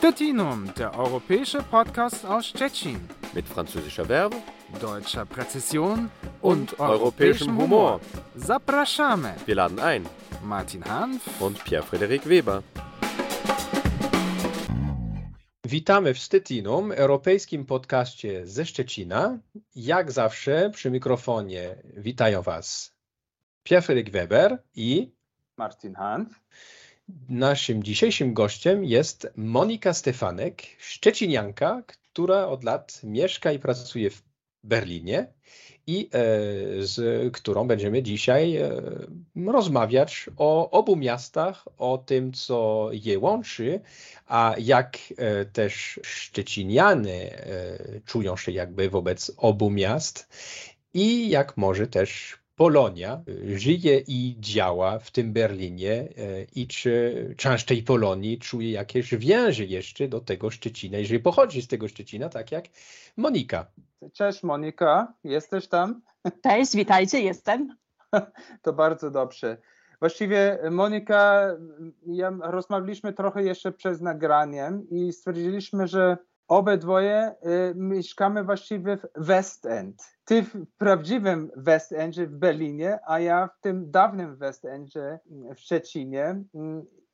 Stettinum, der europäische Podcast aus Stettin. Mit französischer Verbe, deutscher Präzision und, und europäischem Humor. Zapraszamy. Wir laden ein. Martin Hanf und Pierre-Frederik Weber. Witamy w Stettinum, europejskim podcaście ze Szczecina. Jak zawsze przy mikrofonie witają Was Pierre-Frederik Weber i Martin Hanf. Naszym dzisiejszym gościem jest Monika Stefanek, szczecinianka, która od lat mieszka i pracuje w Berlinie i e, z którą będziemy dzisiaj e, rozmawiać o obu miastach, o tym, co je łączy, a jak e, też szczeciniany czują się jakby wobec obu miast i jak może też Polonia żyje i działa w tym Berlinie y, i czy część tej Polonii czuje jakieś więzy jeszcze do tego Szczecina, jeżeli pochodzi z tego Szczecina, tak jak Monika. Cześć Monika, jesteś tam? Cześć, witajcie, jestem. To bardzo dobrze. Właściwie Monika, ja rozmawialiśmy trochę jeszcze przed nagraniem i stwierdziliśmy, że obydwoje y, mieszkamy właściwie w West End. Ty w prawdziwym West Endzie w Berlinie, a ja w tym dawnym West Endzie w Szczecinie.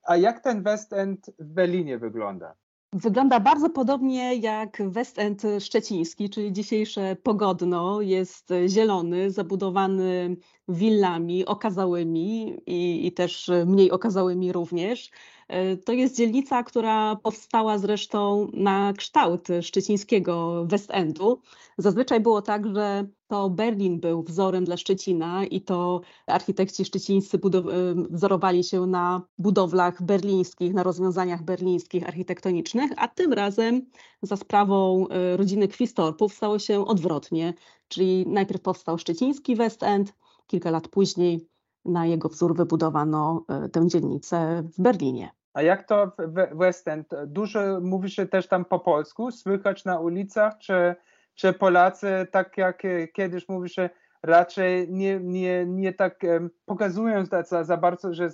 A jak ten West End w Berlinie wygląda? Wygląda bardzo podobnie jak West End szczeciński, czyli dzisiejsze Pogodno. Jest zielony, zabudowany willami okazałymi i, i też mniej okazałymi również. E, to jest dzielnica, która powstała zresztą na kształt szczecińskiego West Endu. Zazwyczaj było tak, że to Berlin był wzorem dla Szczecina i to architekci szczecińscy e, wzorowali się na budowlach berlińskich, na rozwiązaniach berlińskich architektonicznych, a tym razem za sprawą e, rodziny Kwistorpów stało się odwrotnie, czyli najpierw powstał szczeciński West End, kilka lat później na jego wzór wybudowano tę dzielnicę w Berlinie. A jak to w West End? Dużo mówi się też tam po polsku, słychać na ulicach, czy, czy Polacy, tak jak kiedyś mówi się, raczej nie, nie, nie tak pokazują za, za bardzo, że,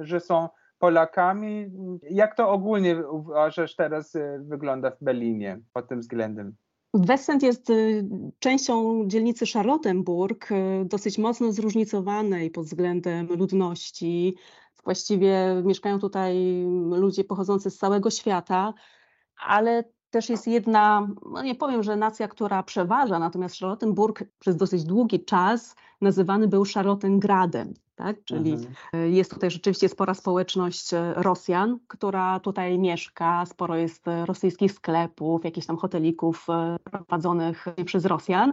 że są Polakami. Jak to ogólnie uważasz teraz e, wygląda w Berlinie pod tym względem? Westend jest y, częścią dzielnicy Charlottenburg, y, dosyć mocno zróżnicowanej pod względem ludności, Właściwie mieszkają tutaj ludzie pochodzący z całego świata, ale też jest jedna, no nie powiem, że nacja, która przeważa, natomiast Charlottenburg przez dosyć długi czas nazywany był Charlottengradem. Tak? Czyli mhm. jest tutaj rzeczywiście spora społeczność e, Rosjan, która tutaj mieszka, sporo jest rosyjskich sklepów, jakichś tam hotelików e, prowadzonych przez Rosjan.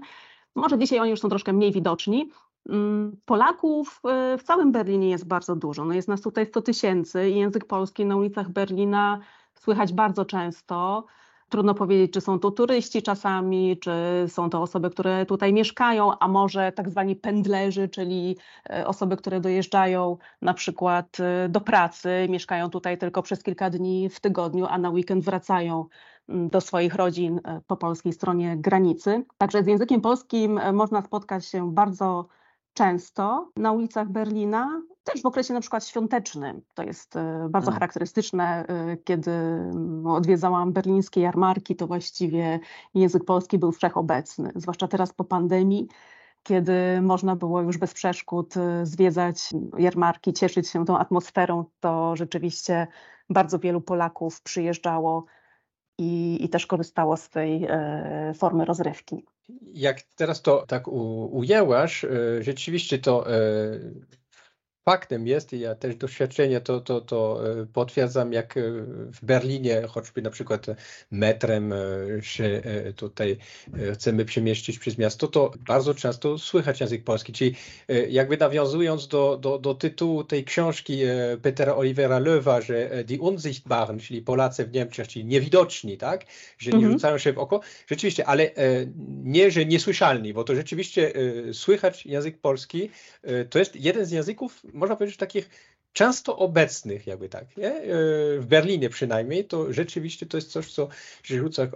Może dzisiaj oni już są troszkę mniej widoczni, Mm, Polaków e, w całym Berlinie jest bardzo dużo. No jest nas tutaj 100 tysięcy i język polski na ulicach Berlina słychać bardzo często. Trudno powiedzieć, czy są to turyści czasami, czy są to osoby, które tutaj mieszkają, a może tak zwani pendlerzy, czyli e, osoby, które dojeżdżają na przykład e, do pracy, mieszkają tutaj tylko przez kilka dni w tygodniu, a na weekend wracają mm, do swoich rodzin po polskiej stronie granicy. Także z językiem polskim można spotkać się bardzo często na ulicach Berlina, też w okresie na przykład świątecznym. To jest e, bardzo hmm. charakterystyczne. E, kiedy mm, odwiedzałam berlińskie jarmarki, to właściwie język polski był wszechobecny, zwłaszcza teraz po pandemii kiedy można było już bez przeszkód e, zwiedzać jarmarki, cieszyć się tą atmosferą, to rzeczywiście bardzo wielu Polaków przyjeżdżało i, i też korzystało z tej e, formy rozrywki. Jak teraz to tak u, ujęłaś, e, rzeczywiście to e, faktem jest, i ja też doświadczenie to, to, to e, potwierdzam, jak e, w Berlinie, choćby na przykład metrem e, się tutaj chcemy przemieścić przez miasto, to bardzo często słychać język polski, czyli jakby nawiązując do, do, do tytułu tej książki Petera Olivera Löwa, że Die Unsichtbaren, czyli Polacy w Niemczech, czyli niewidoczni, tak, że nie mhm. rzucają się w oko, rzeczywiście, ale nie, że niesłyszalni, bo to rzeczywiście słychać język polski, to jest jeden z języków można powiedzieć, takich często obecnych, jakby tak, nie? E, w Berlinie przynajmniej, to rzeczywiście to jest coś, co rzuca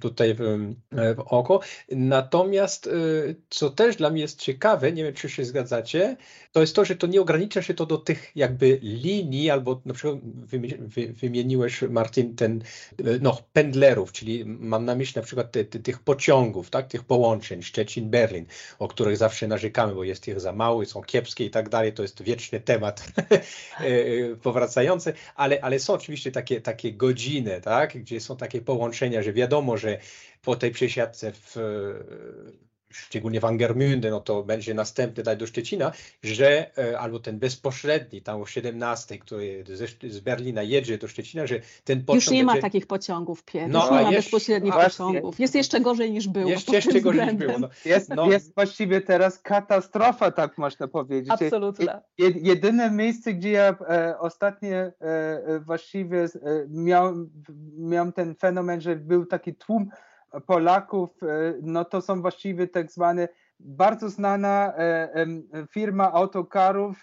tutaj w, oko. Natomiast co też dla mnie jest ciekawe, nie wiem, czy się zgadzacie, to jest to, że to nie ogranicza się to do tych jakby linii, albo na przykład wymieniłeś, Martin, ten, no, pendlerów, czyli mam na myśli na przykład te, te, tych pociągów, tak, tych połączeń Szczecin-Berlin, o których zawsze narzekamy, bo jest ich za mało, są kiepskie i tak dalej, to jest wieczny temat e, powracający, ale, ale są oczywiście takie, takie godziny, tak, gdzie są takie połączenia, że wiadomo, że po tej przesiadce w szczególnie w Angermünde, no to będzie następny daj do Szczecina, że e, albo ten bezpośredni, tam o 17, który z Berlina jedzie do Szczecina, że ten pociąg Już nie będzie... ma takich pociągów, Piotr, no, już nie ma jeszcze, bezpośrednich pociągów. Jest jeszcze gorzej niż było. Jeszcze, jeszcze gorzej niż było. No. Jest, no. jest właściwie teraz katastrofa, tak można powiedzieć. Absolutnie. jedyne miejsce, gdzie ja e, ostatnio e, e, właściwie e, miałem, miałem ten fenomen, że był taki tłum Polaków, e, no to są właściwie tak zwane bardzo znana e, firma autokarów,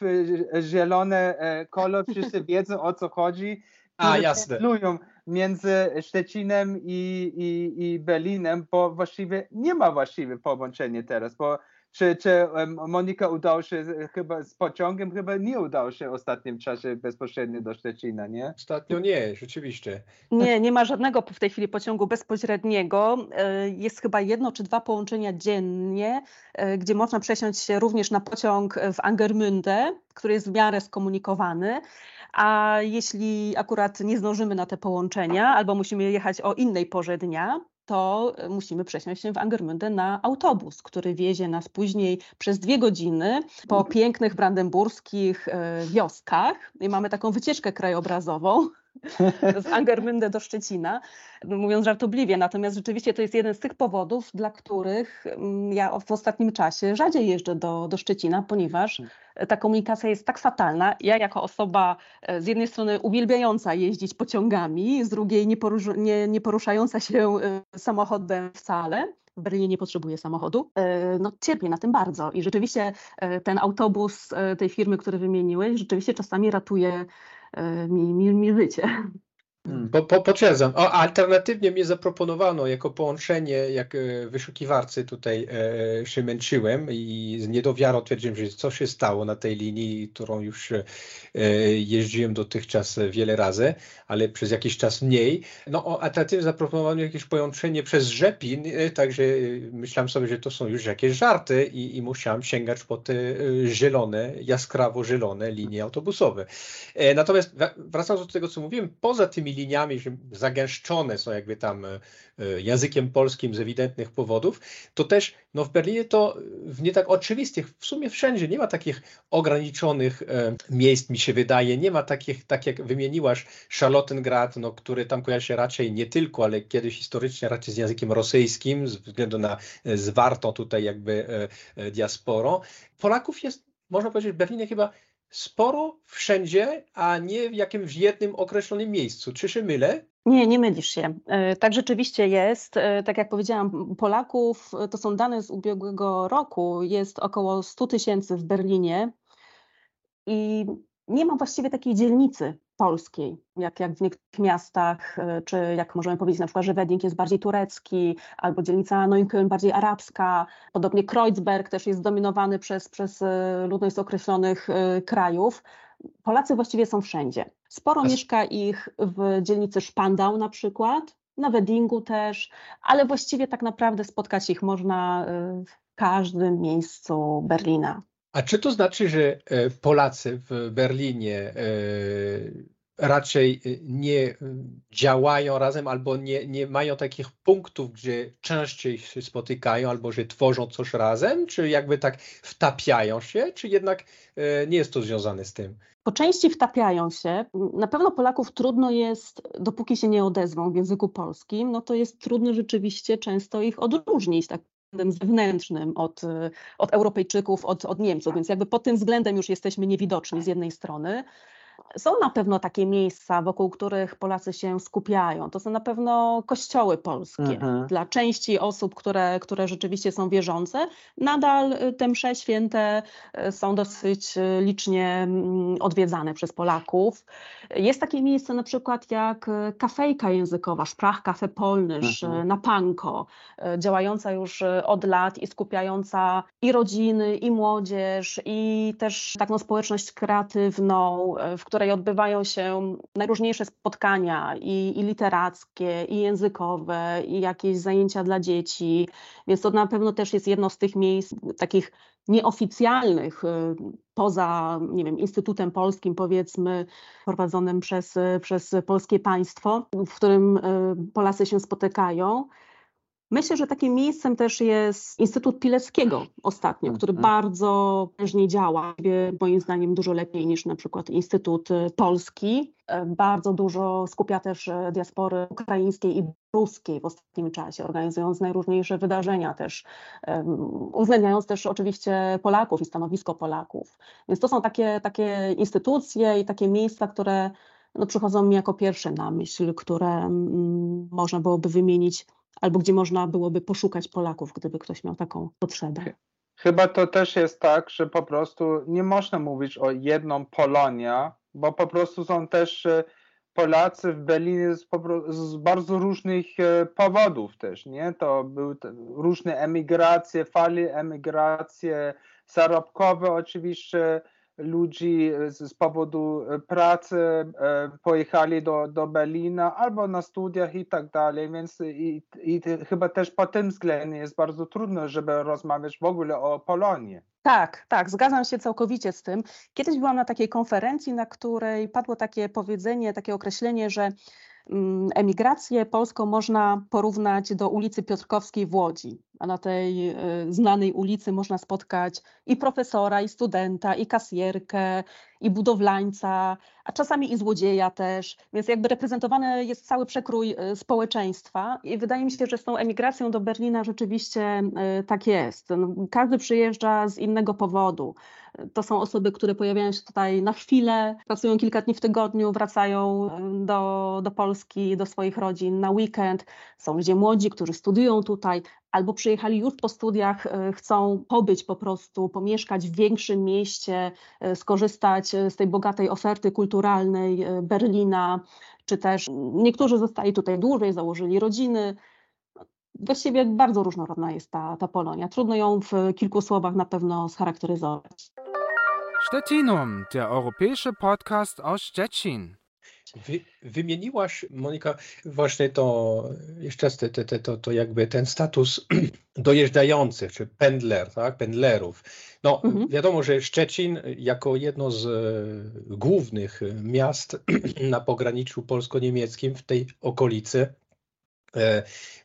e, zielone kolor, wszyscy wiedzą o co chodzi. A, jasne. między Szczecinem i, i, i Berlinem, bo właściwie nie ma właściwie połączenia teraz, bo czy, czy Monika udało się chyba z pociągiem, chyba nie udało się w ostatnim czasie bezpośrednio do Szczecina, nie? Ostatnio nie, rzeczywiście. Nie, nie ma żadnego w tej chwili pociągu bezpośredniego. E, jest chyba jedno czy dwa połączenia dziennie, e, gdzie można przesiąść się również na pociąg w Angermünde, który jest w miarę skomunikowany. A jeśli akurat nie zdążymy na te połączenia, albo musimy jechać o innej porze dnia, to e, musimy przesiąść się w Angermünde na autobus, który wiezie nas później przez dwie godziny po pięknych brandenburskich e, wioskach. I mamy taką wycieczkę krajobrazową z Angermünde do Szczecina, mówiąc żartobliwie. Natomiast rzeczywiście to jest jeden z tych powodów, dla których mm, ja w ostatnim czasie rzadziej jeżdżę do, do Szczecina, ponieważ hmm. ta komunikacja jest tak fatalna. Ja jako osoba e, z jednej strony uwielbiająca jeździć pociągami, z drugiej nie, nie, nie poruszająca się e, samochodem wcale, w Berlinie nie potrzebuję samochodu, e, no cierpię na tym bardzo. I rzeczywiście ten autobus tej firmy, który wymieniłeś, rzeczywiście czasami ratuje mi, mi, mi życie. Hmm. Po, po, potwierdzam. O, alternatywnie mnie zaproponowano jako połączenie, jak e, wyszukiwarcy tutaj e, się męczyłem i z niedowiarą twierdziłem, że co się stało na tej linii, którą już e, jeździłem dotychczas wiele razy, ale przez jakiś czas mniej. No o alternatywnie zaproponowano jakieś połączenie przez Rzepin, e, także e, myślałem sobie, że to są już jakieś żarty i, i musiałem sięgać po te e, zielone, jaskrawo zielone linie autobusowe. Natomiast wracając do tego, co mówiłem, poza tymi liniami, że zagęszczone są jakby tam e, e, językiem polskim z ewidentnych powodów, to też no w Berlinie to w nie tak oczywistych, w sumie wszędzie nie ma takich ograniczonych e, miejsc, mi się wydaje, nie ma takich, tak jak wymieniłaś, Charlottengrad, no, który tam kojarzy się raczej nie tylko, ale kiedyś historycznie raczej z językiem rosyjskim, ze względu na zwartą tutaj jakby diasporą. Polaków jest, można powiedzieć, w Berlinie chyba sporo wszędzie, a nie w jakimś jednym określonym miejscu. Czy się mylę? Nie, nie mylisz się. E, tak rzeczywiście jest. E, tak jak powiedziałam, Polaków, e, to są dane z ubiegłego roku, jest około 100 tysięcy w Berlinie i nie ma właściwie takiej dzielnicy polskiej, jak, jak w niektórych miastach, e, czy jak możemy powiedzieć na przykład, że Wedding jest bardziej turecki, albo dzielnica Neukölln bardziej arabska, podobnie Kreuzberg też jest zdominowany przez, przez e, ludność z określonych e, krajów. Polacy właściwie są wszędzie. Sporo mieszka ich w dzielnicy Spandau na przykład, na Weddingu też, ale właściwie tak naprawdę spotkać ich można w każdym miejscu Berlina. A czy to znaczy, że e, Polacy w Berlinie e, raczej e, nie działają razem albo nie, nie mają takich punktów, gdzie częściej się spotykają albo że tworzą coś razem, czy jakby tak wtapiają się, czy jednak nie jest to związane z tym? Po części wtapiają się. Na pewno Polaków trudno jest, dopóki się nie odezwą w języku polskim, no to jest trudno rzeczywiście często ich odróżnić, tak zewnętrznym od, od Europejczyków, od, od Niemców, więc jakby pod tym względem już jesteśmy niewidoczni z jednej strony. Są na pewno takie miejsca, wokół których Polacy się skupiają. To są na pewno kościoły polskie. Mhm. Dla części osób, które, które rzeczywiście są wierzące, nadal y, te msze święte y, są dosyć y, licznie mm, odwiedzane przez Polaków. Jest takie miejsce na przykład jak kafejka językowa, Sprachkafe Polnysz mhm. na Panko, działająca już od lat i skupiająca i rodziny, i młodzież, i też taką społeczność kreatywną, w której odbywają się najróżniejsze spotkania i, i literackie, i językowe, i jakieś zajęcia dla dzieci. Więc to na pewno też jest jedno z tych miejsc takich nieoficjalnych, y, poza nie wiem, Instytutem Polskim, powiedzmy, prowadzonym przez, przez polskie państwo, w którym y, Polacy się spotykają. Myślę, że takim miejscem też jest Instytut Pileckiego ostatnio, który mhm. bardzo prężnie działa, moim zdaniem dużo lepiej niż na przykład Instytut Polski. E, bardzo dużo skupia też e, diaspory ukraińskiej i ruskiej w ostatnim czasie, organizując najróżniejsze wydarzenia też, uwzględniając też oczywiście Polaków i stanowisko Polaków. Więc to są takie, takie instytucje i takie miejsca, które no, przychodzą mi jako pierwsze na myśl, które mm, można byłoby wymienić albo gdzie można byłoby poszukać Polaków, gdyby ktoś miał taką potrzebę. Chyba to też jest tak, że po prostu nie można mówić o jedną Polonia, bo po prostu są też e, Polacy w Berlinie z, z bardzo różnych e, powodów też, nie? To były różne emigracje, fali emigracje zarobkowe oczywiście, ludzi z, z powodu e, pracy e, pojechali do, do Berlina albo na studiach i tak dalej, więc i, i chyba też po tym względzie jest bardzo trudno, żeby rozmawiać w ogóle o Polonii. Tak, tak, zgadzam się całkowicie z tym. Kiedyś byłam na takiej konferencji, na której padło takie powiedzenie, takie określenie, że mm, emigrację polską można porównać do ulicy Piotrkowskiej w Łodzi a na tej e, znanej ulicy można spotkać i profesora, i studenta, i kasjerkę, i budowlańca, a czasami i złodzieja też, więc jakby reprezentowany jest cały przekrój e, społeczeństwa i wydaje mi się, że z tą emigracją do Berlina rzeczywiście e, tak jest. No, każdy przyjeżdża z innego powodu. To są osoby, które pojawiają się tutaj na chwilę, pracują kilka dni w tygodniu, wracają do, do Polski, do swoich rodzin na weekend. Są ludzie młodzi, którzy studiują tutaj, albo przyjechali już po studiach, e, chcą pobyć po prostu, pomieszkać w większym mieście, e, skorzystać e, z tej bogatej oferty kulturalnej Berlina, czy też niektórzy zostali tutaj dłużej, założyli rodziny. Właściwie bardzo różnorodna jest ta, ta Polonia. Trudno ją w kilku słowach na pewno scharakteryzować. Stettinum, der europäische Podcast aus Stettin. Wy, wymieniłaś, Monika, właśnie to jeszcze raz te, te, to, to jakby ten status dojeżdżających, czy pendler, tak, pendlerów. No, mhm. wiadomo, że Szczecin jako jedno z e, głównych miast na pograniczu polsko-niemieckim w tej okolicy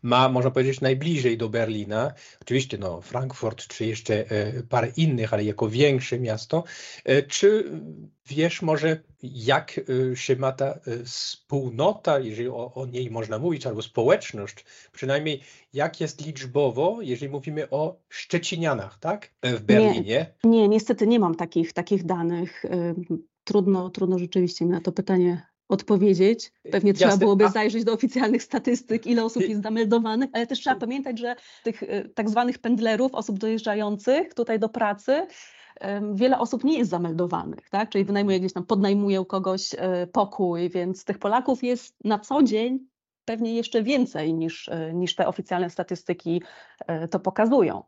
ma, można powiedzieć, najbliżej do Berlina. Oczywiście no, Frankfurt czy jeszcze e, parę innych, ale jako większe miasto. E, czy wiesz może, jak się ma ta wspólnota, jeżeli o, o niej można mówić, albo społeczność, przynajmniej jak jest liczbowo, jeżeli mówimy o Szczecinianach, tak? W Berlinie? Nie, nie niestety nie mam takich, takich danych. Trudno, trudno rzeczywiście mi na to pytanie odpowiedzieć. Pewnie trzeba byłoby zajrzeć do oficjalnych statystyk, ile osób jest zameldowanych, ale też trzeba pamiętać, że tych y, tak zwanych pendlerów, osób dojeżdżających tutaj do pracy, wiele osób nie jest zameldowanych, tak? czyli wynajmuje gdzieś tam, podnajmuje u kogoś y, pokój, więc tych Polaków jest na co dzień pewnie jeszcze więcej niż, y, niż te oficjalne statystyki to pokazują.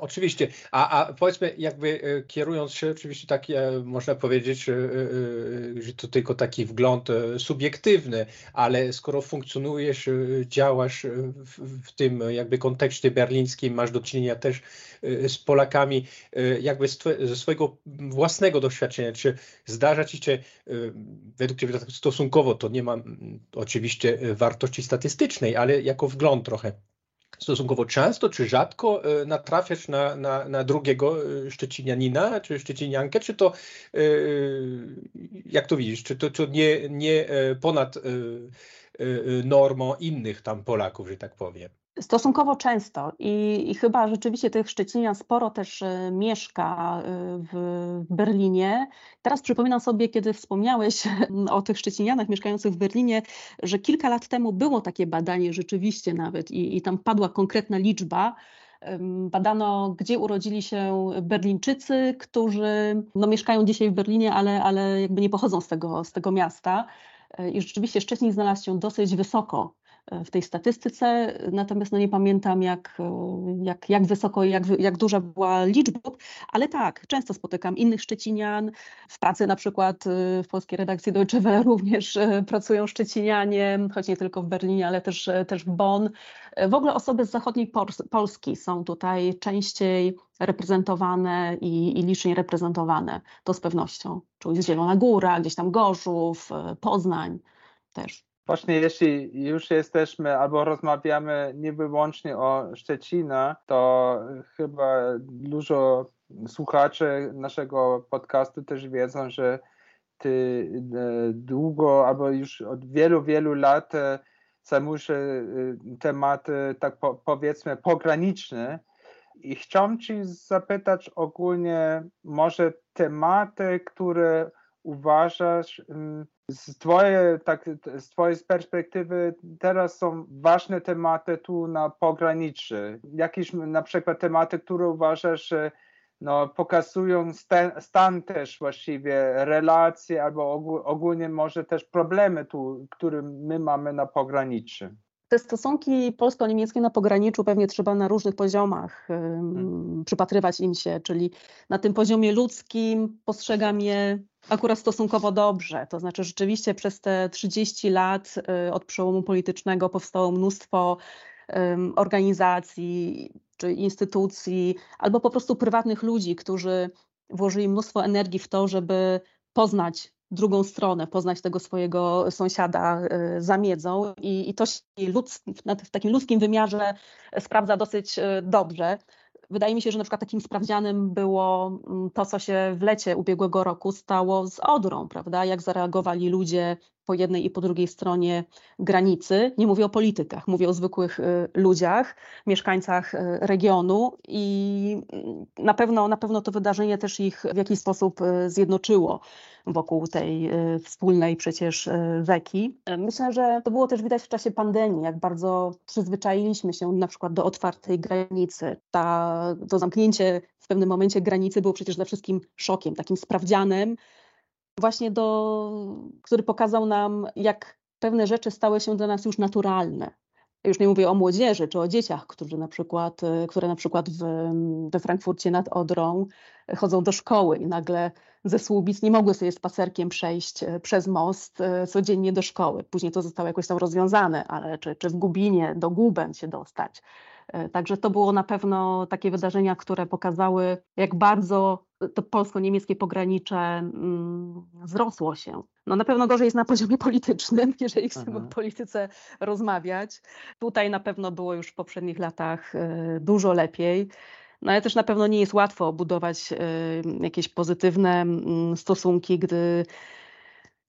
Oczywiście, a, a powiedzmy jakby e, kierując się, oczywiście tak można powiedzieć, e, e, że to tylko taki wgląd subiektywny, ale skoro funkcjonujesz, działasz w, tym jakby kontekście berlińskim, masz do czynienia też z Polakami, jakby ze swojego własnego doświadczenia, czy zdarza ci się, według Ciebie tak stosunkowo, to nie ma oczywiście wartości statystycznej, ale jako wgląd trochę, stosunkowo często czy rzadko e, natrafiać na, na, na drugiego e, Szczecinianina czy Szczeciniankę, czy to e, jak to widzisz, czy to, to nie, nie ponad normą innych tam Polaków, że tak powiem? Stosunkowo często I, i, chyba rzeczywiście tych Szczecinian sporo też e, mieszka e, w Berlinie. Teraz przypominam sobie, kiedy wspomniałeś o tych Szczecinianach mieszkających w Berlinie, że kilka lat temu było takie badanie rzeczywiście nawet i, i tam padła konkretna liczba, Badano, gdzie urodzili się Berlińczycy, którzy no, mieszkają dzisiaj w Berlinie, ale, ale jakby nie pochodzą z tego, z tego miasta. E, I rzeczywiście Szczecin znalazł się dosyć wysoko w tej statystyce, natomiast no nie pamiętam jak, jak, jak wysoko i jak, jak duża była liczba, ale tak, często spotykam innych Szczecinian, w pracy na przykład y, w polskiej redakcji Deutsche Welle również pracują Szczecinianie, choć nie tylko w Berlinie, ale też, też w Bonn. W ogóle osoby z zachodniej Polski są tutaj częściej reprezentowane i, i licznie reprezentowane, to z pewnością. Czyli Zielona Góra, gdzieś tam Gorzów, Poznań też. Właśnie jeśli już jesteśmy albo rozmawiamy nie wyłącznie o Szczecina, to chyba dużo słuchaczy naszego podcastu też wiedzą, że ty e, długo albo już od wielu, wielu lat e, zajmujesz e, tematy, tak powiedzmy, pograniczne. I chciałbym Ci zapytać ogólnie, może tematy, które uważasz, mm, z twojej, tak, z twojej perspektywy teraz są ważne tematy tu na pograniczy? Jakieś na przykład tematy, które uważasz, no, pokazują stan, stan też właściwie relacje albo ogólnie może też problemy tu, które my mamy na pograniczy? Te stosunki polsko-niemieckie na pograniczu pewnie trzeba na różnych poziomach hmm. przypatrywać im się, czyli na tym poziomie ludzkim postrzegam je akurat stosunkowo dobrze. To znaczy, rzeczywiście przez te 30 lat y, od przełomu politycznego powstało mnóstwo organizacji czy instytucji, albo po prostu prywatnych ludzi, którzy włożyli mnóstwo energii w to, żeby poznać drugą stronę, poznać tego swojego sąsiada y, za miedzą i, i to się w takim ludzkim wymiarze sprawdza dosyć y, dobrze. Wydaje mi się, że na przykład takim sprawdzianem było mm, to, co się w lecie ubiegłego roku stało z Odrą, prawda? Jak zareagowali ludzie po jednej i po drugiej stronie granicy. Nie mówię o politykach, mówię o zwykłych y, ludziach, mieszkańcach y, regionu i mm, na pewno, na pewno to wydarzenie też ich w jakiś sposób y, zjednoczyło wokół tej wspólnej przecież rzeki. Myślę, że to było też widać w czasie pandemii, jak bardzo przyzwyczailiśmy się na przykład do otwartej granicy. Ta, to zamknięcie w pewnym momencie granicy było przecież dla wszystkim szokiem, takim sprawdzianem, właśnie do, który pokazał nam, jak pewne rzeczy stały się dla nas już naturalne. Już nie mówię o młodzieży czy o dzieciach, którzy na przykład, e, które na przykład w, we Frankfurcie nad Odrą chodzą do szkoły i nagle ze Słubic nie mogły sobie spacerkiem przejść e, przez most codziennie do szkoły. Później to zostało jakoś tam rozwiązane, ale czy, czy w Gubinie do Guben się dostać. E, także to było na pewno takie wydarzenia, które pokazały, jak bardzo to polsko-niemieckie pogranicze mm, wzrosło się. No na pewno gorzej jest na poziomie politycznym, jeżeli chcemy Aha. o polityce rozmawiać. Tutaj na pewno było już w poprzednich latach e, dużo lepiej. No ale też na pewno nie jest łatwo budować e, jakieś pozytywne mm, stosunki, gdy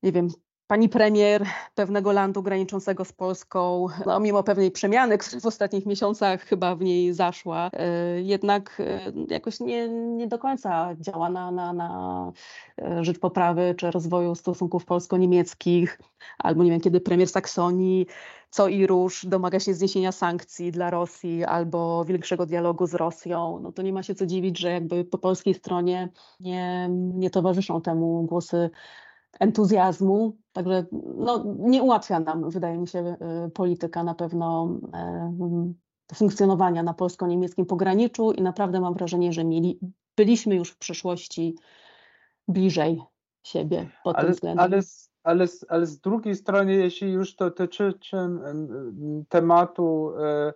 nie wiem, pani premier pewnego landu graniczącego z Polską, no, mimo pewnej przemiany, która w ostatnich miesiącach chyba w niej zaszła, e, jednak e, jakoś nie, nie do końca działa na, na, na e, rzecz poprawy czy rozwoju stosunków polsko-niemieckich, albo nie wiem, kiedy premier Saksonii co i róż domaga się zniesienia sankcji dla Rosji albo większego dialogu z Rosją, no to nie ma się co dziwić, że jakby po polskiej stronie nie, nie towarzyszą temu głosy entuzjazmu. Także no, nie ułatwia nam, wydaje mi się, y, polityka na pewno y, funkcjonowania na polsko-niemieckim pograniczu i naprawdę mam wrażenie, że mieli, byliśmy już w przeszłości bliżej siebie pod ale, tym względem. Ale, ale, ale z drugiej strony, jeśli już to dotyczy tematu y,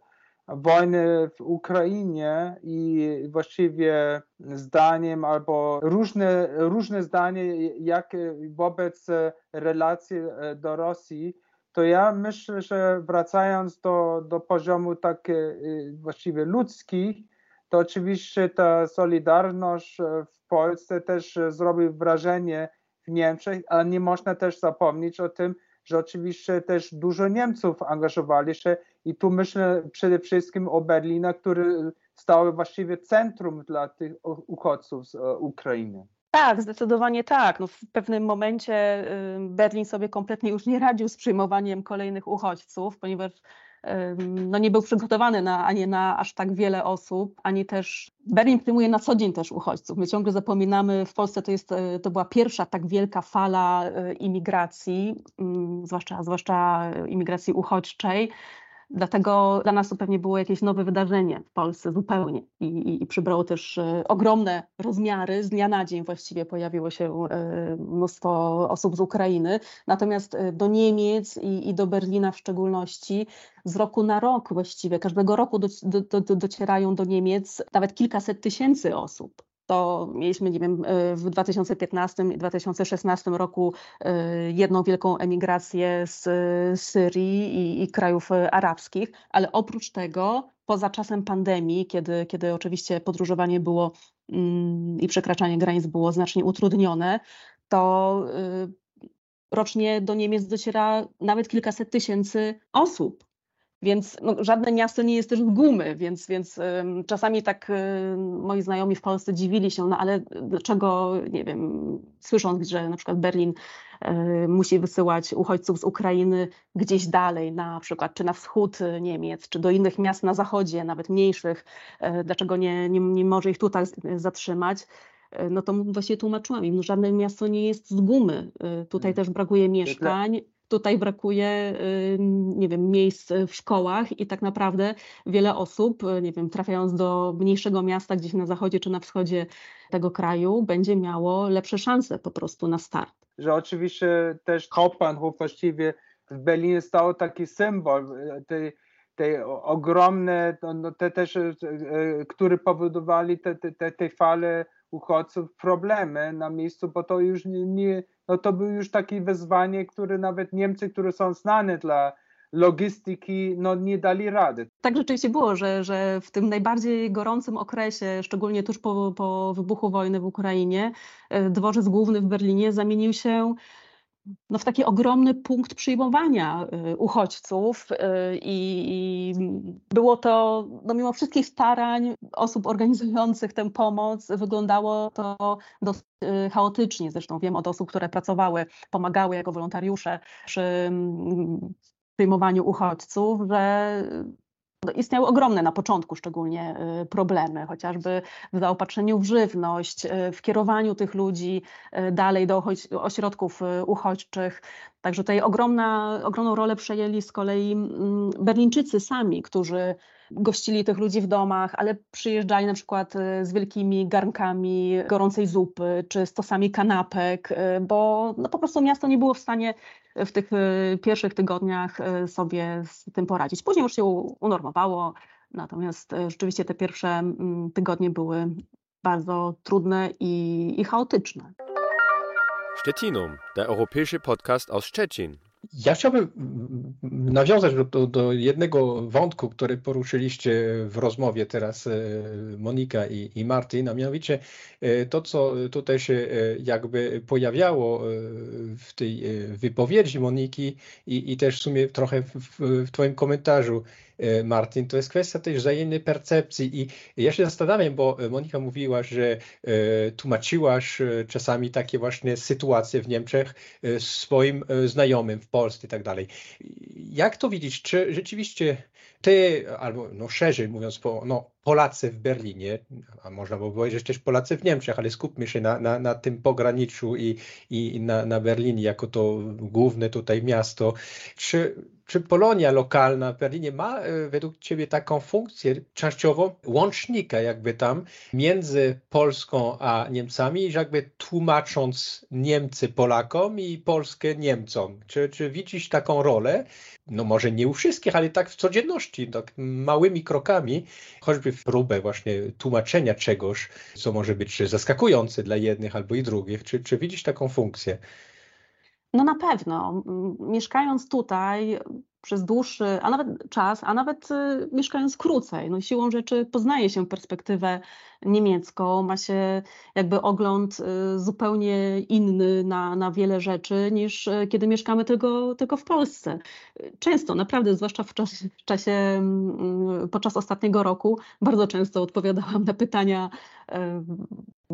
wojny w Ukrainie i właściwie zdaniem albo różne, różne zdanie jak wobec relacji do Rosji, to ja myślę, że wracając do, do poziomu tak właściwie ludzkich, to oczywiście ta solidarność w Polsce też zrobi wrażenie w Niemczech, ale nie można też zapomnieć o tym, że oczywiście też dużo Niemców angażowali się i tu myślę przede wszystkim o Berlinie, który stał właściwie centrum dla tych uchodźców z e, Ukrainy. Tak, zdecydowanie tak. No w pewnym momencie Berlin sobie kompletnie już nie radził z przyjmowaniem kolejnych uchodźców, ponieważ no nie był przygotowany na, ani na aż tak wiele osób, ani też Berlin przyjmuje na co dzień też uchodźców. My ciągle zapominamy, w Polsce to, jest, e, to była pierwsza tak wielka fala e, imigracji, mm, zwłaszcza, zwłaszcza imigracji uchodźczej. Dlatego dla nas to pewnie było jakieś nowe wydarzenie w Polsce zupełnie i, i, i przybrało też e, ogromne rozmiary. Z dnia na dzień właściwie pojawiło się e, mnóstwo osób z Ukrainy. Natomiast e, do Niemiec i, i do Berlina w szczególności z roku na rok właściwie, każdego roku do, do, do, docierają do Niemiec nawet kilkaset tysięcy osób to mieliśmy, nie wiem, e, w 2015 i 2016 roku e, jedną wielką emigrację z Syrii i, i, krajów e, arabskich, ale oprócz tego, poza czasem pandemii, kiedy, kiedy oczywiście podróżowanie było mm, i przekraczanie granic było znacznie utrudnione, to rocznie do Niemiec dociera nawet kilkaset tysięcy osób. Więc no, żadne miasto nie jest też z gumy, więc, więc um, czasami tak moi znajomi w Polsce dziwili się, no ale dlaczego, nie wiem, słysząc, że na przykład Berlin um, musi wysyłać uchodźców z Ukrainy gdzieś dalej, na przykład czy na wschód Niemiec, czy do innych miast na zachodzie, nawet mniejszych, e, dlaczego nie, nie, nie może ich tutaj zatrzymać e, no to właśnie tłumaczyłam im, no żadne miasto nie jest z gumy. E, tutaj hmm. też brakuje mieszkań. Tutaj brakuje, nie wiem, miejsc w szkołach i tak naprawdę wiele osób, nie wiem, trafiając do mniejszego miasta gdzieś na zachodzie czy na wschodzie tego kraju, będzie miało lepsze szanse po prostu na start. Że oczywiście też Hauptbahnhof właściwie w Berlinie stał taki symbol e, tej, tej ogromne, no, no, te też, e, które powodowali te, te, te fale uchodźców problemy na miejscu, bo to już nie no to był już takie wyzwanie, które nawet Niemcy, które są znane dla logistyki, no nie dali rady. Tak rzeczywiście było, że, że w tym najbardziej gorącym okresie, szczególnie tuż po, po wybuchu wojny w Ukrainie, e, dworzec główny w Berlinie zamienił się no, w taki ogromny punkt przyjmowania y, uchodźców y, i było to, no, mimo wszystkich starań osób organizujących tę pomoc, wyglądało to dosyć y, chaotycznie. Zresztą wiem od osób, które pracowały, pomagały jako wolontariusze przy mm, przyjmowaniu uchodźców, że istniały ogromne na początku szczególnie y, problemy, chociażby w zaopatrzeniu w żywność, y, w kierowaniu tych ludzi y, dalej do ośrodków uchodźczych. Także tutaj ogromna, ogromną rolę przejęli z kolei mm, Berlińczycy sami, którzy gościli tych ludzi w domach, ale przyjeżdżali na przykład z wielkimi garnkami gorącej zupy czy stosami kanapek, bo no po prostu miasto nie było w stanie w tych y, pierwszych tygodniach y, sobie z tym poradzić. Później już się unormowało, natomiast y, rzeczywiście te pierwsze tygodnie były bardzo trudne i, i chaotyczne. Stettinum, der europäische Podcast aus Stettin. Ja chciałbym nawiązać do, do, jednego wątku, który poruszyliście w rozmowie teraz e, Monika i, i Martin, a mianowicie e, to, co tutaj się e, jakby pojawiało w tej wypowiedzi Moniki i, i też w sumie trochę w, w Twoim komentarzu Martin, to jest kwestia tej wzajemnej percepcji i ja się zastanawiam, bo Monika mówiła, że e, tłumaczyłaś e, czasami takie właśnie sytuacje w Niemczech swoim znajomym w Polsce i tak dalej. Jak to widzieć? Czy rzeczywiście ty, albo no szerzej mówiąc, no, Polacy w Berlinie, a można by powiedzieć też Polacy w Niemczech, ale skupmy się na, na, na tym pograniczu i, i na, na Berlinie jako to główne tutaj miasto. Czy czy Polonia lokalna w Berlinie ma e, według Ciebie taką funkcję częściowo łącznika jakby tam między Polską a Niemcami, jakby tłumacząc Niemcy Polakom i Polskę Niemcom? Czy, czy widzisz taką rolę? No może nie u wszystkich, ale tak w codzienności, tak małymi krokami, choćby w próbę właśnie tłumaczenia czegoś, co może być zaskakujące dla jednych albo i drugich. Czy, czy widzisz taką funkcję? No na pewno. Mieszkając tutaj, przez dłuższy, a nawet czas, a nawet y, mieszkając krócej. No siłą rzeczy poznaje się perspektywę niemiecką, ma się jakby ogląd y, zupełnie inny na, na wiele rzeczy niż y, kiedy mieszkamy tylko, tylko w Polsce. Często, naprawdę, zwłaszcza w czasie, czasie podczas ostatniego roku, bardzo często odpowiadałam na pytania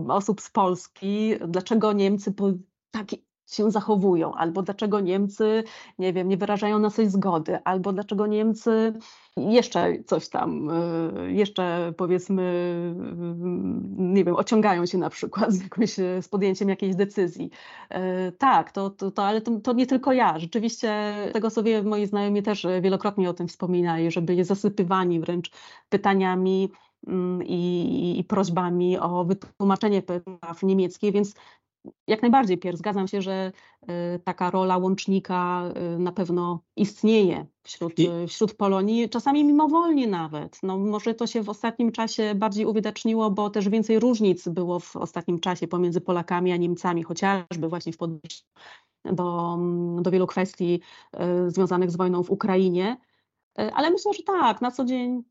osób z Polski, dlaczego Niemcy po tak się zachowują, albo dlaczego Niemcy, nie wiem, nie wyrażają na coś zgody, albo dlaczego Niemcy jeszcze coś tam, y, jeszcze powiedzmy, y, nie wiem, ociągają się na przykład z, jakimś, z podjęciem jakiejś decyzji. Y, tak, to, to, to ale to, to, nie tylko ja. Rzeczywiście tego sobie moi znajomi też wielokrotnie o tym wspominali, żeby je zasypywani wręcz pytaniami mm, i, i, prośbami o wytłumaczenie praw niemieckich, więc jak najbardziej, Pier, zgadzam się, że y, taka rola łącznika y, na pewno istnieje wśród, I... Y, wśród Polonii, czasami mimowolnie nawet. No, może to się w ostatnim czasie bardziej uwidaczniło, bo też więcej różnic było w ostatnim czasie pomiędzy Polakami a Niemcami, chociażby właśnie w podejściu do, do wielu kwestii związanych z wojną w Ukrainie. Ale myślę, że tak, na co dzień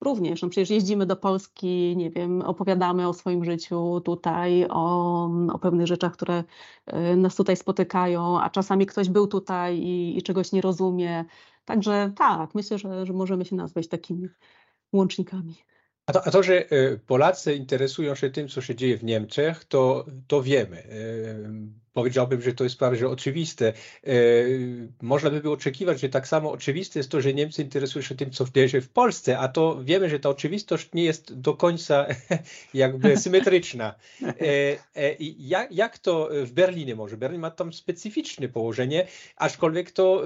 Również, no przecież jeździmy do Polski, nie wiem, opowiadamy o swoim życiu tutaj, o, o pewnych rzeczach, które y, nas tutaj spotykają, a czasami ktoś był tutaj i, i czegoś nie rozumie. Także tak, myślę, że, że możemy się nazwać takimi łącznikami. A to, a to, że y, Polacy interesują się tym, co się dzieje w Niemczech, to, to wiemy. Y, powiedziałbym, że to jest prawie oczywiste. E, można by było oczekiwać, że tak samo oczywiste jest to, że Niemcy interesują się tym, co dzieje się w Polsce, a to wiemy, że ta oczywistość nie jest do końca jakby symetryczna. Jak, jak to w Berlinie może? Berlin ma tam specyficzne położenie, aczkolwiek to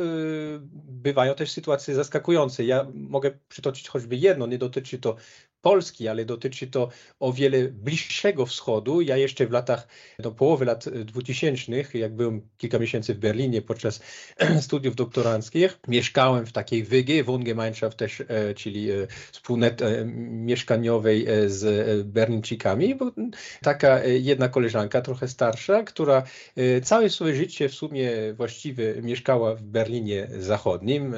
bywają też sytuacje zaskakujące. Ja mogę przytoczyć choćby jedno, nie dotyczy to Polski, ale dotyczy to o wiele bliższego wschodu. Ja jeszcze w latach, do połowy lat 2000, jak byłem kilka miesięcy w Berlinie podczas studiów doktoranckich, mieszkałem w takiej WG, Wohngemeinschaft też, e, czyli e, wspólnot e, mieszkaniowej z Berlińczykami, bo taka jedna koleżanka, trochę starsza, która całe swoje życie w sumie właściwie mieszkała w Berlinie Zachodnim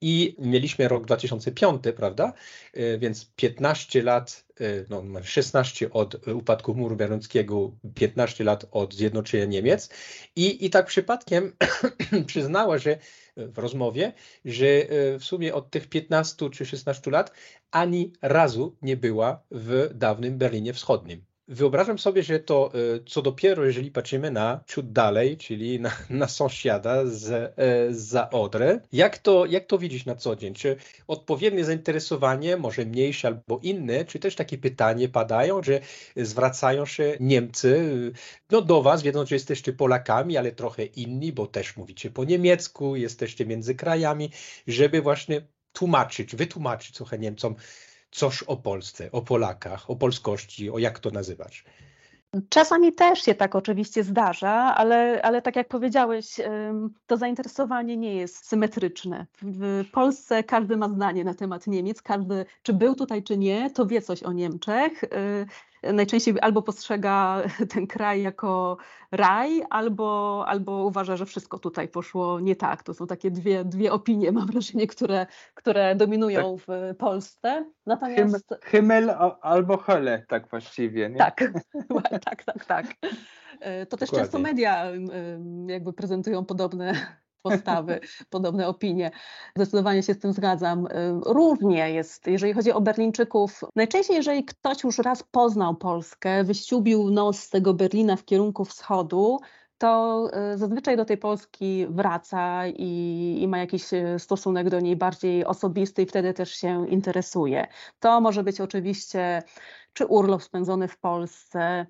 i mieliśmy rok 2005, prawda? E, więc 15 lat, e, no 16 od upadku muru berlińskiego, 15 lat od zjednoczenia Niemiec. I, i tak przypadkiem przyznała, że w rozmowie, że e, w sumie od tych 15 czy 16 lat ani razu nie była w dawnym Berlinie Wschodnim. Wyobrażam sobie, że to e, co dopiero, jeżeli patrzymy na ciut dalej, czyli na, na sąsiada z, e, za Odrę, jak to, jak to widzisz na co dzień? Czy odpowiednie zainteresowanie, może mniejsze albo inne, czy też takie pytanie padają, że zwracają się Niemcy no, do was, wiedząc, że jesteście Polakami, ale trochę inni, bo też mówicie po niemiecku, jesteście między krajami, żeby właśnie tłumaczyć, wytłumaczyć trochę Niemcom, coś o Polsce, o Polakach, o polskości, o jak to nazywać. Czasami też się tak oczywiście zdarza, ale, ale tak jak powiedziałeś, to zainteresowanie nie jest symetryczne. W Polsce każdy ma zdanie na temat Niemiec, każdy, czy był tutaj, czy nie, to wie coś o Niemczech. Najczęściej albo postrzega ten kraj jako raj, albo, albo uważa, że wszystko tutaj poszło nie tak. To są takie dwie, dwie opinie, mam wrażenie, które, które dominują tak. w Polsce. Natomiast... Himmel albo Hölle, tak właściwie. Nie? Tak, tak, tak, tak. E, to też Dokładnie. często media jakby prezentują podobne postawy, podobne opinie. Zdecydowanie się z tym zgadzam. Y, różnie jest, jeżeli chodzi o Berlińczyków. Najczęściej, jeżeli ktoś już raz poznał Polskę, wyściubił nos z tego Berlina w kierunku wschodu, to y, zazwyczaj do tej Polski wraca i, i, ma jakiś y, stosunek do niej bardziej osobisty i wtedy też się interesuje. To może być oczywiście czy urlop spędzony w Polsce,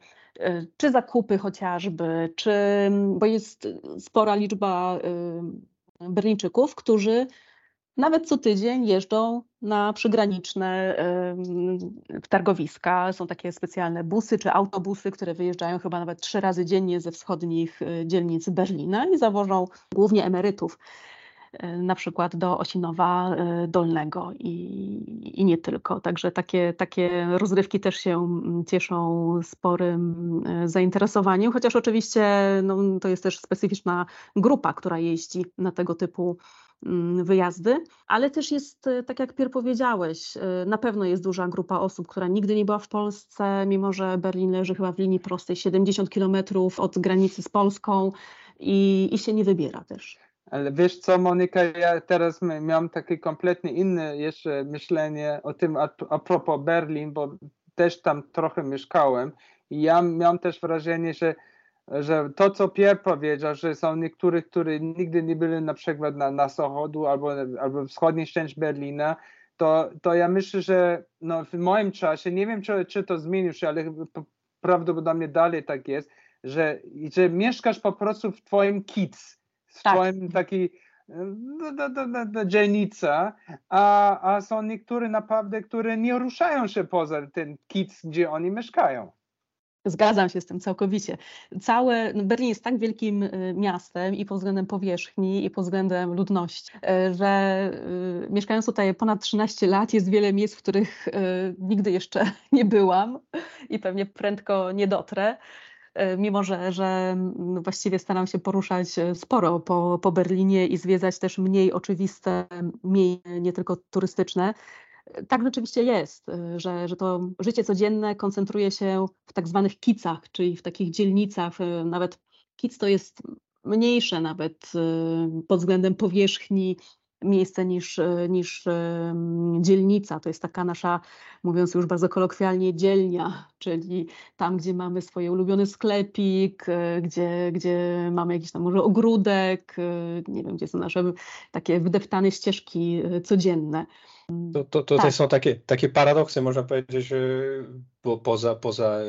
czy zakupy chociażby, czy, bo jest spora liczba y, Berlińczyków, nawet co tydzień jeżdżą na przygraniczne y, targowiska. Są takie specjalne busy czy autobusy, które wyjeżdżają chyba nawet trzy razy dziennie ze wschodnich y, dzielnic Berlina i zawożą głównie emerytów. Na przykład do Osinowa Dolnego i, i nie tylko. Także takie, takie rozrywki też się mm, cieszą sporym zainteresowaniem, chociaż oczywiście no, to jest też specyficzna grupa, która jeździ na tego typu Mm, wyjazdy, ale też jest, e, tak jak Pier powiedziałeś, e, na pewno jest duża grupa osób, która nigdy nie była w Polsce, mimo że Berlin leży chyba w linii prostej 70 kilometrów od granicy z Polską i, i się nie wybiera też. Ale wiesz co, Monika, ja teraz miałam takie kompletnie inne jeszcze myślenie o tym a, a propos Berlin, bo też tam trochę mieszkałem. I ja miałam też wrażenie, że że to, co Pierre powiedział, że są niektórzy, którzy nigdy nie byli na przykład na, na Zachodu albo, albo wschodniej części Berlina, to, to ja myślę, że no, w moim czasie, nie wiem, czy, czy to zmienił się, ale prawdopodobnie dalej tak jest, że, że mieszkasz po prostu w twoim kic, w tak. twoim taki no, no, no, dzielnica, a, a są niektórzy naprawdę, które nie ruszają się poza ten kic, gdzie oni mieszkają. Zgadzam się z tym całkowicie. Całe, Berlin jest tak wielkim y, miastem i pod względem powierzchni, i pod względem ludności, y, że y, mieszkając tutaj ponad 13 lat, jest wiele miejsc, w których nigdy jeszcze nie byłam i pewnie prędko nie dotrę mimo że, że właściwie staram się poruszać sporo po, po Berlinie i zwiedzać też mniej oczywiste miejsca, nie tylko turystyczne, tak rzeczywiście jest, że, że to życie codzienne koncentruje się w tak zwanych kicach, czyli w takich dzielnicach. Nawet kic to jest mniejsze nawet pod względem powierzchni miejsce niż, niż dzielnica. To jest taka nasza, mówiąc już bardzo kolokwialnie, dzielnia, czyli tam, gdzie mamy swoje ulubiony sklepik, gdzie, gdzie mamy jakiś tam może ogródek, nie wiem, gdzie są nasze takie wydeptane ścieżki codzienne. To, to, to tak. są takie, takie paradoksy, można powiedzieć, bo poza, poza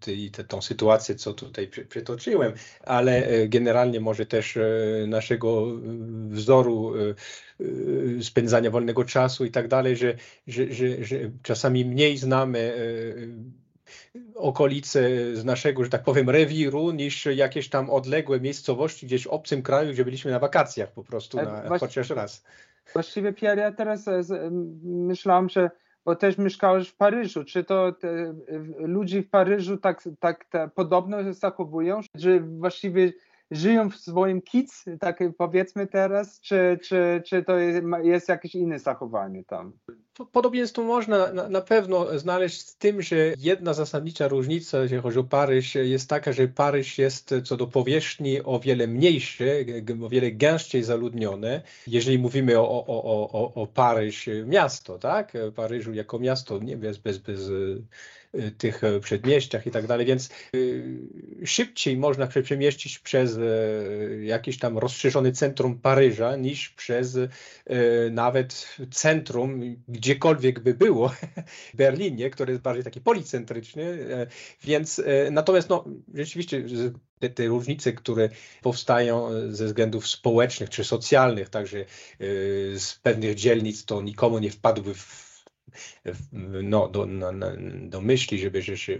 ty, te, tą sytuację, co tutaj przytoczyłem, ale e, generalnie może też e, naszego wzoru e, spędzania wolnego czasu i tak dalej, że, że, że, że czasami mniej znamy okolice z naszego, że tak powiem, rewiru, niż jakieś tam odległe miejscowości gdzieś w obcym kraju, gdzie byliśmy na wakacjach po prostu, na, Właśnie, chociaż raz. Właściwie Pierre, ja teraz e, myślałam, że bo też mieszkałeś w Paryżu, czy to te, ludzi w Paryżu tak, tak te, podobno zachowują, że właściwie żyją w swoim kic, tak powiedzmy teraz, czy, czy, czy to jest jakieś inne zachowanie tam? Podobieństwo można na, pewno znaleźć z tym, że jedna zasadnicza różnica, jeśli chodzi o Paryż, jest taka, że Paryż jest co do powierzchni o wiele mniejszy, o wiele gęściej zaludnione. Jeżeli mówimy o, o, o, o, o Paryż miasto, tak? Paryżu jako miasto, nie bez, bez, bez tych e, przedmieściach i tak dalej, więc y, szybciej można przemieścić przez e, jakiś tam rozszerzony centrum Paryża niż przez e, nawet centrum, gdziekolwiek by było, w Berlinie, który jest bardziej taki policentryczny, więc natomiast no, rzeczywiście te, te, różnice, które powstają ze względów społecznych czy socjalnych, także z pewnych dzielnic, to nikomu nie wpadły w no, do, no, do myśli, żeby że się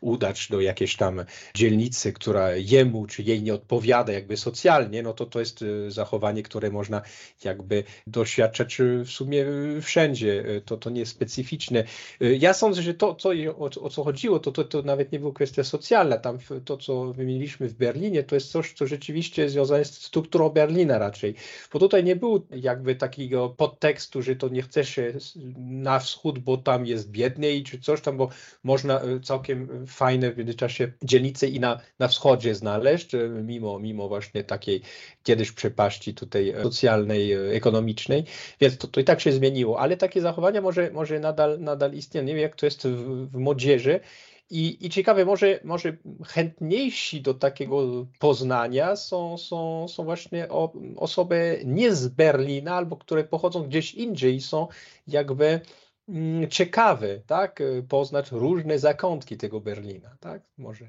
udać do jakiejś tam dzielnicy, która jemu czy jej nie odpowiada jakby socjalnie, no to to jest e, zachowanie, które można jakby doświadczać e, w sumie wszędzie. E, to, to nie jest specyficzne. Ja sądzę, że to, co, o, o co chodziło, to, to, to nawet nie była kwestia socjalna. Tam to, co wymieniliśmy w Berlinie, to jest coś, co rzeczywiście związane jest z strukturą Berlina raczej. Bo tutaj nie było jakby takiego podtekstu, że to nie chce się na wschód, bo tam jest biedniej, czy coś tam, bo można e, całkiem fajne w międzyczasie dzielnice i na, na wschodzie znaleźć, e, mimo, mimo właśnie takiej kiedyś przepaści tutaj e, socjalnej, ekonomicznej, więc to, to i tak się zmieniło, ale takie zachowania może, może nadal, nadal istnieją. Nie wiem, jak to jest w, w młodzieży, i, I ciekawe, może, może chętniejsi do takiego poznania są, są, są właśnie o, osoby nie z Berlina, albo które pochodzą gdzieś indziej i są jakby ciekawy, tak, poznać różne zakątki tego Berlina, tak, może.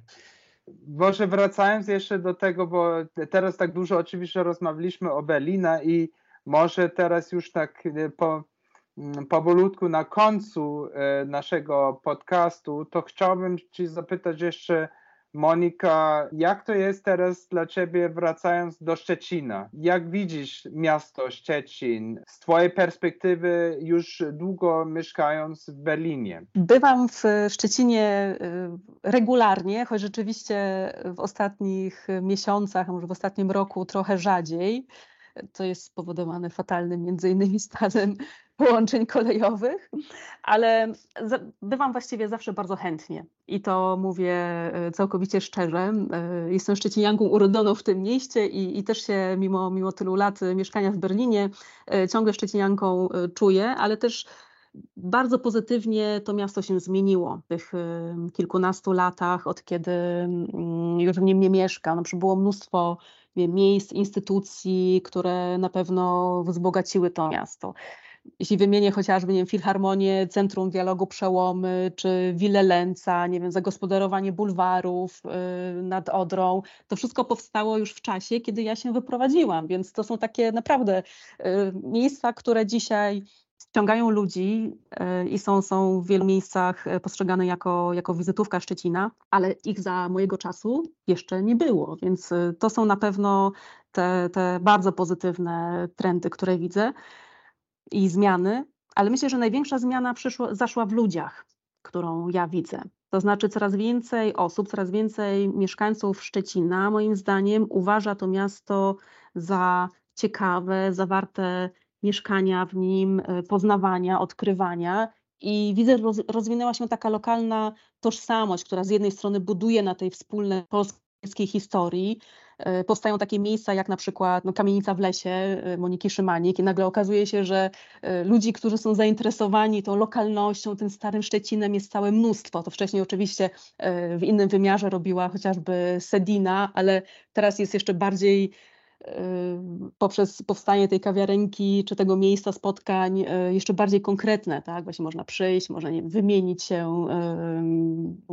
Może wracając jeszcze do tego, bo teraz tak dużo oczywiście rozmawialiśmy o Berlina i może teraz już tak y, po, mm, powolutku na końcu y, naszego podcastu, to chciałbym Ci zapytać jeszcze Monika, jak to jest teraz dla Ciebie wracając do Szczecina? Jak widzisz miasto Szczecin z Twojej perspektywy już długo mieszkając w Berlinie? Bywam w Szczecinie y, regularnie, choć rzeczywiście w ostatnich miesiącach, a może w ostatnim roku trochę rzadziej. To jest spowodowane fatalnym między innymi stanem połączeń kolejowych, ale bywam właściwie zawsze bardzo chętnie i to mówię e, całkowicie szczerze. E, jestem szczecinianką urodzoną w tym mieście i, i też się mimo, mimo tylu lat mieszkania w Berlinie e, ciągle szczecinianką czuję, ale też bardzo pozytywnie to miasto się zmieniło w tych kilkunastu latach, od kiedy mm, już w nim nie mieszkam. No, było mnóstwo miejsc, instytucji, które na pewno wzbogaciły to miasto jeśli wymienię chociażby nie wiem, Filharmonię, Centrum Dialogu Przełomy, czy Willę Lęca, nie wiem, zagospodarowanie bulwarów yy, nad Odrą, to wszystko powstało już w czasie, kiedy ja się wyprowadziłam, więc to są takie naprawdę yy, miejsca, które dzisiaj ściągają ludzi yy, i są, są w wielu miejscach postrzegane jako, jako wizytówka Szczecina, ale ich za mojego czasu jeszcze nie było, więc to są na pewno te, te bardzo pozytywne trendy, które widzę i zmiany, ale myślę, że największa zmiana przyszła, zaszła w ludziach, którą ja widzę. To znaczy, coraz więcej osób, coraz więcej mieszkańców Szczecina, moim zdaniem, uważa to miasto za ciekawe, zawarte mieszkania w nim, e, poznawania, odkrywania. I widzę, że rozwinęła się taka lokalna tożsamość, która z jednej strony buduje na tej wspólnej polskiej historii, powstają takie miejsca jak na przykład no, Kamienica w lesie e, Moniki Szymanik i nagle okazuje się, że e, ludzi, którzy są zainteresowani tą lokalnością, tym starym Szczecinem jest całe mnóstwo. To wcześniej oczywiście w innym wymiarze robiła chociażby Sedina, ale teraz jest jeszcze bardziej poprzez powstanie tej kawiarenki czy tego miejsca spotkań jeszcze bardziej konkretne, tak? Właśnie można przyjść, można nie, wymienić się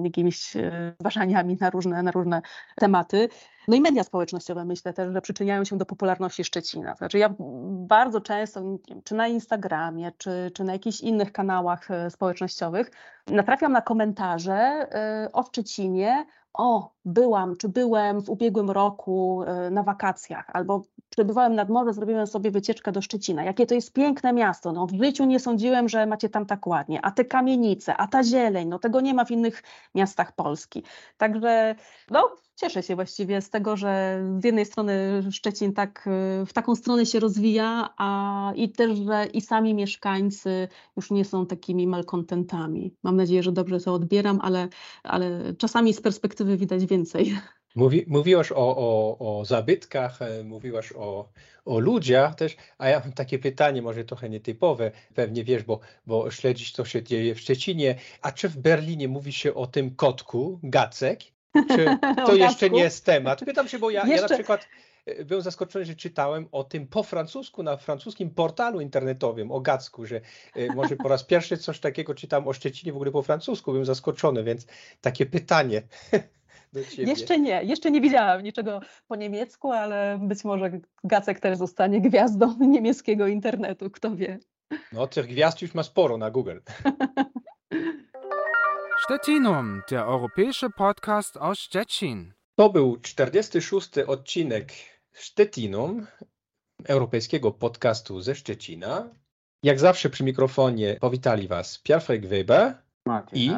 jakimiś zważaniami na różne, na różne tematy. No i media społecznościowe myślę też, że przyczyniają się do popularności Szczecina. Znaczy ja bardzo często, czy na Instagramie, czy, czy na jakichś innych kanałach społecznościowych natrafiam na komentarze o Szczecinie, o, byłam, czy byłem w ubiegłym roku e, na wakacjach, albo przebywałem nad morze, zrobiłem sobie wycieczkę do Szczecina. Jakie to jest piękne miasto. No, w życiu nie sądziłem, że macie tam tak ładnie. A te kamienice, a ta zieleń, no tego nie ma w innych miastach Polski. Także no, cieszę się właściwie z tego, że z jednej strony Szczecin tak w taką stronę się rozwija, a i też, że i sami mieszkańcy już nie są takimi malkontentami. Mam nadzieję, że dobrze to odbieram, ale, ale czasami z perspektywy widać więcej. Mówi, mówiłaś o, o, o zabytkach, e, mówiłaś o, o ludziach też, a ja mam takie pytanie, może trochę nietypowe, pewnie wiesz, bo, bo śledzisz, co się dzieje w Szczecinie. A czy w Berlinie mówi się o tym kotku, Gacek? Czy to jeszcze nie jest temat? Pytam się, bo ja, jeszcze... ja na przykład e, byłem zaskoczony, że czytałem o tym po francusku, na francuskim portalu internetowym o Gacku, że e, może po raz pierwszy coś takiego czytam o Szczecinie w ogóle po francusku, byłem zaskoczony, więc takie pytanie. Jeszcze nie, jeszcze nie widziałam niczego po niemiecku, ale być może Gacek też zostanie gwiazdą niemieckiego internetu, kto wie. No, tych gwiazd już ma sporo na Google. Stettinum, der europäische Podcast aus Stettin. To był 46. odcinek Stettinum, europejskiego podcastu ze Szczecina. Jak zawsze przy mikrofonie powitali Was Piotrek Weber Martin i,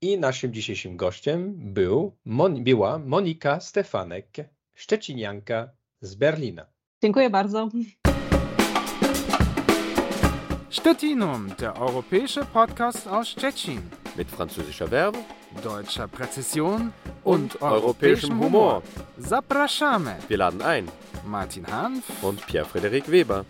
i naszym dzisiejszym gościem był, Mon, była Monika Stefanek, szczecinianka z Berlina. Dziękuję bardzo. Stettinum, der europäische Podcast aus Stettin. Mit französischer Werbung, deutscher Präzision und, und europäischem Humor. Zapraszamy. Wir laden ein. Martin Hanf und Pierre-Frederik Weber.